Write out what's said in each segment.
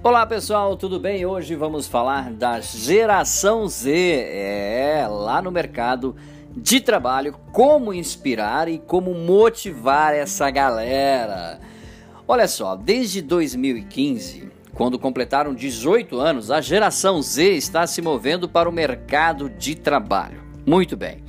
Olá pessoal, tudo bem? Hoje vamos falar da geração Z, é lá no mercado de trabalho, como inspirar e como motivar essa galera. Olha só, desde 2015, quando completaram 18 anos, a geração Z está se movendo para o mercado de trabalho. Muito bem.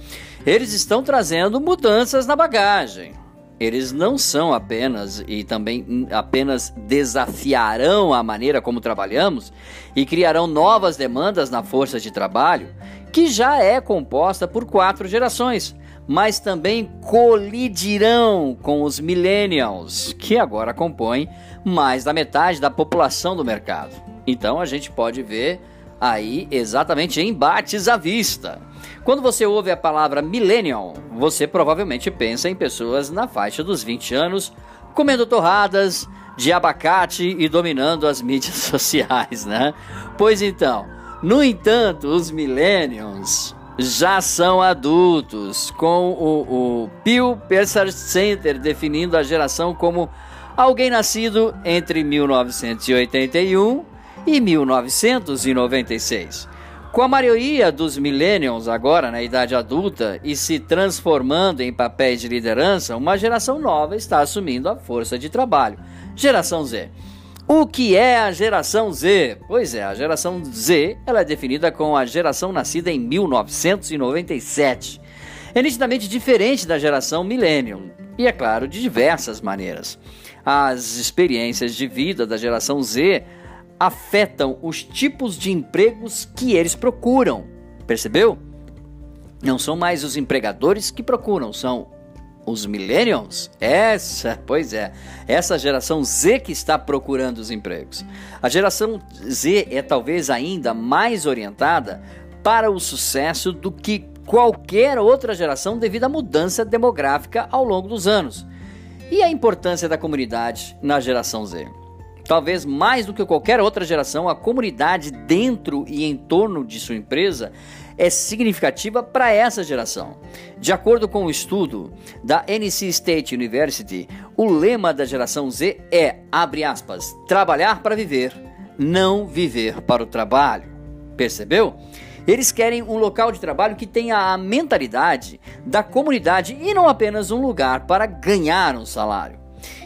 Eles estão trazendo mudanças na bagagem. Eles não são apenas e também apenas desafiarão a maneira como trabalhamos e criarão novas demandas na força de trabalho, que já é composta por quatro gerações, mas também colidirão com os millennials, que agora compõem mais da metade da população do mercado. Então a gente pode ver aí exatamente embates à vista. Quando você ouve a palavra millennial, você provavelmente pensa em pessoas na faixa dos 20 anos comendo torradas de abacate e dominando as mídias sociais, né? Pois então, no entanto, os millennials já são adultos, com o, o Pew Research Center definindo a geração como alguém nascido entre 1981 e 1996. Com a maioria dos millennials agora na idade adulta e se transformando em papéis de liderança, uma geração nova está assumindo a força de trabalho. Geração Z. O que é a geração Z? Pois é, a geração Z ela é definida como a geração nascida em 1997. É nitidamente diferente da geração millennial e, é claro, de diversas maneiras. As experiências de vida da geração Z afetam os tipos de empregos que eles procuram. Percebeu? Não são mais os empregadores que procuram, são os millennials. Essa, pois é, essa geração Z que está procurando os empregos. A geração Z é talvez ainda mais orientada para o sucesso do que qualquer outra geração devido à mudança demográfica ao longo dos anos. E a importância da comunidade na geração Z? Talvez mais do que qualquer outra geração, a comunidade dentro e em torno de sua empresa é significativa para essa geração. De acordo com o um estudo da NC State University, o lema da geração Z é, abre aspas, trabalhar para viver, não viver para o trabalho. Percebeu? Eles querem um local de trabalho que tenha a mentalidade da comunidade e não apenas um lugar para ganhar um salário.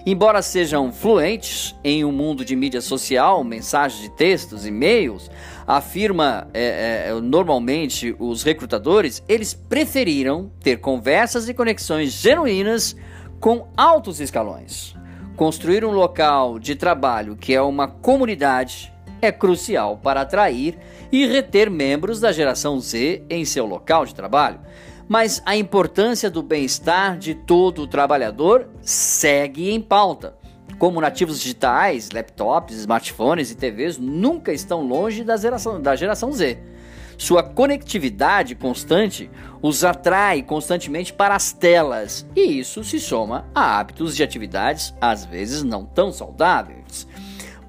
Embora sejam fluentes em um mundo de mídia social, mensagens de textos, e-mails, afirma é, é, normalmente os recrutadores, eles preferiram ter conversas e conexões genuínas com altos escalões. Construir um local de trabalho que é uma comunidade é crucial para atrair e reter membros da geração Z em seu local de trabalho mas a importância do bem-estar de todo o trabalhador segue em pauta. Como nativos digitais, laptops, smartphones e TVs nunca estão longe da geração, da geração Z. Sua conectividade constante os atrai constantemente para as telas, e isso se soma a hábitos de atividades às vezes não tão saudáveis.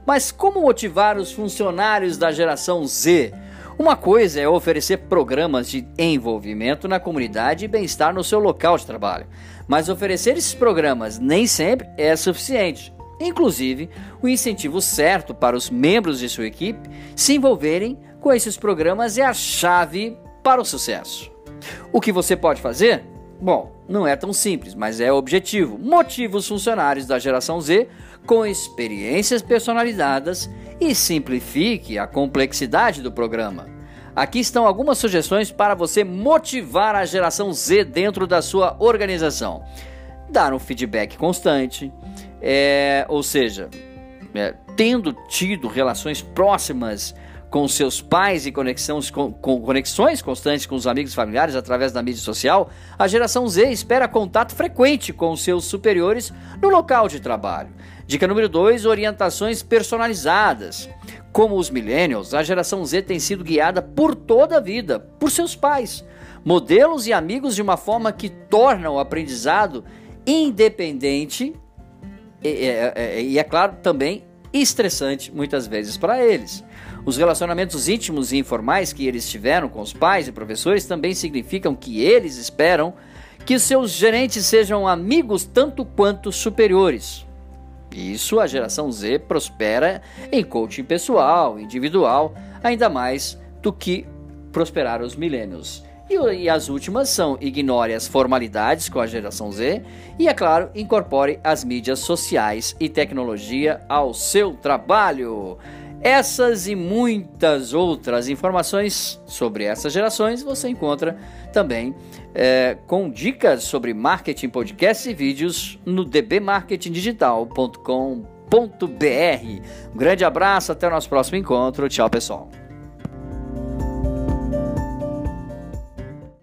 Mas como motivar os funcionários da geração Z uma coisa é oferecer programas de envolvimento na comunidade e bem-estar no seu local de trabalho, mas oferecer esses programas nem sempre é suficiente. Inclusive, o incentivo certo para os membros de sua equipe se envolverem com esses programas é a chave para o sucesso. O que você pode fazer? Bom, não é tão simples, mas é objetivo. Motive os funcionários da geração Z com experiências personalizadas e simplifique a complexidade do programa. Aqui estão algumas sugestões para você motivar a geração Z dentro da sua organização. Dar um feedback constante, é, ou seja, é, tendo tido relações próximas com seus pais e conexões, com, com, conexões constantes com os amigos e familiares através da mídia social, a geração Z espera contato frequente com seus superiores no local de trabalho. Dica número 2: orientações personalizadas. Como os millennials, a geração Z tem sido guiada por toda a vida por seus pais, modelos e amigos de uma forma que torna o aprendizado independente e, e, e é claro, também estressante muitas vezes para eles. Os relacionamentos íntimos e informais que eles tiveram com os pais e professores também significam que eles esperam que seus gerentes sejam amigos tanto quanto superiores. Isso a geração Z prospera em coaching pessoal, individual, ainda mais do que prosperar os milênios. E, e, as últimas são ignore as formalidades com a geração Z e, é claro, incorpore as mídias sociais e tecnologia ao seu trabalho. Essas e muitas outras informações sobre essas gerações você encontra também é, com dicas sobre marketing, podcasts e vídeos no dbmarketingdigital.com.br. Um grande abraço, até o nosso próximo encontro. Tchau, pessoal.